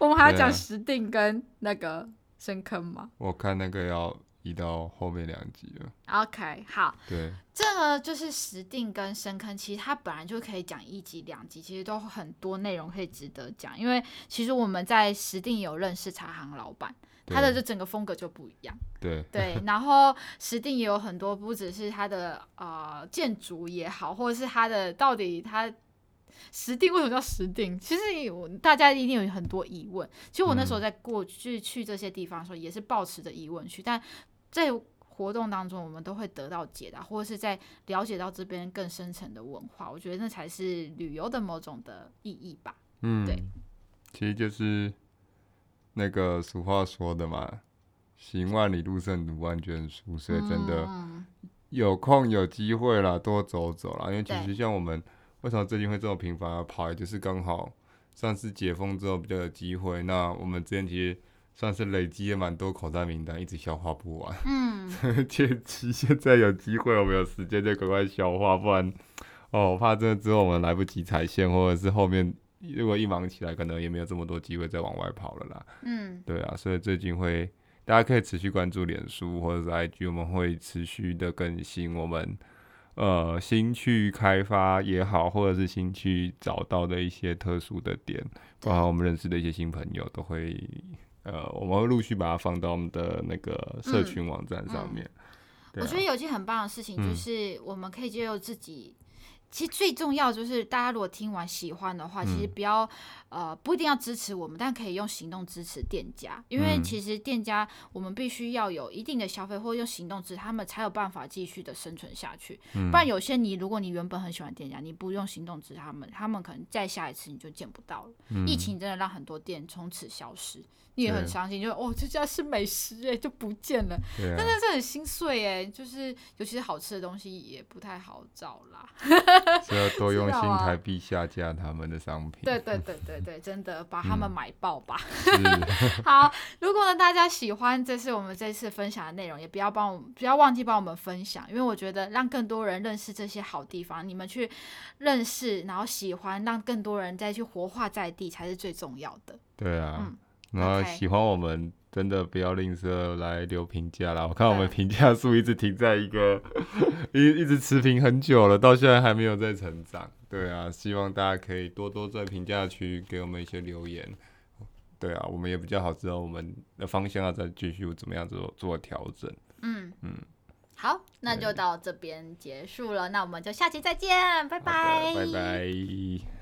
我们还要讲石定跟那个深坑吗？我看那个要移到后面两集了。OK，好。对，这个就是石定跟深坑，其实它本来就可以讲一集两集，其实都很多内容可以值得讲。因为其实我们在石定有认识茶行老板，他的这整个风格就不一样。对 对，然后石定也有很多，不只是他的呃建筑也好，或者是他的到底他。石碇为什么叫石定？其实有大家一定有很多疑问。其实我那时候在过去去这些地方的时候，也是抱持着疑问去。但在活动当中，我们都会得到解答，或者是在了解到这边更深层的文化。我觉得那才是旅游的某种的意义吧。嗯，对，其实就是那个俗话说的嘛，“行万里路胜读万卷书”，所以真的有空有机会啦，多走走啦。因为其实像我们。为什么最近会这么频繁的跑？也就是刚好上次解封之后比较有机会。那我们之前其实算是累积了蛮多口袋名单，一直消化不完。嗯，切记现在有机会，我们有时间就赶快消化，不然哦，我怕真的之后我们来不及踩线，或者是后面如果一忙起来，可能也没有这么多机会再往外跑了啦。嗯，对啊，所以最近会大家可以持续关注脸书或者是 IG，我们会持续的更新我们。呃，新去开发也好，或者是新去找到的一些特殊的点，包括我们认识的一些新朋友，都会呃，我们会陆续把它放到我们的那个社群网站上面。嗯嗯啊、我觉得有件很棒的事情，就是我们可以借由自己。其实最重要就是，大家如果听完喜欢的话，其实不要呃不一定要支持我们，但可以用行动支持店家，因为其实店家我们必须要有一定的消费，或者用行动支持他们，才有办法继续的生存下去。不然有些你如果你原本很喜欢店家，你不用行动支持他们，他们可能再下一次你就见不到了。疫情真的让很多店从此消失。你也很伤心，就哦，这家是美食哎，就不见了，真的是很心碎哎，就是尤其是好吃的东西也不太好找啦。只要多用心台币下架他们的商品。对对对对对，真的把他们买爆吧。嗯、好，如果呢大家喜欢这次我们这次分享的内容，也不要帮我们不要忘记帮我们分享，因为我觉得让更多人认识这些好地方，你们去认识，然后喜欢，让更多人再去活化在地，才是最重要的。对啊。嗯然后喜欢我们，真的不要吝啬来留评价啦！我看我们评价数一直停在一个一一直持平很久了，到现在还没有在成长。对啊，希望大家可以多多在评价区给我们一些留言。对啊，我们也比较好知道我们的方向要再继续怎么样做做调整。嗯嗯，好，那就到这边结束了，那我们就下期再见，拜拜，拜拜。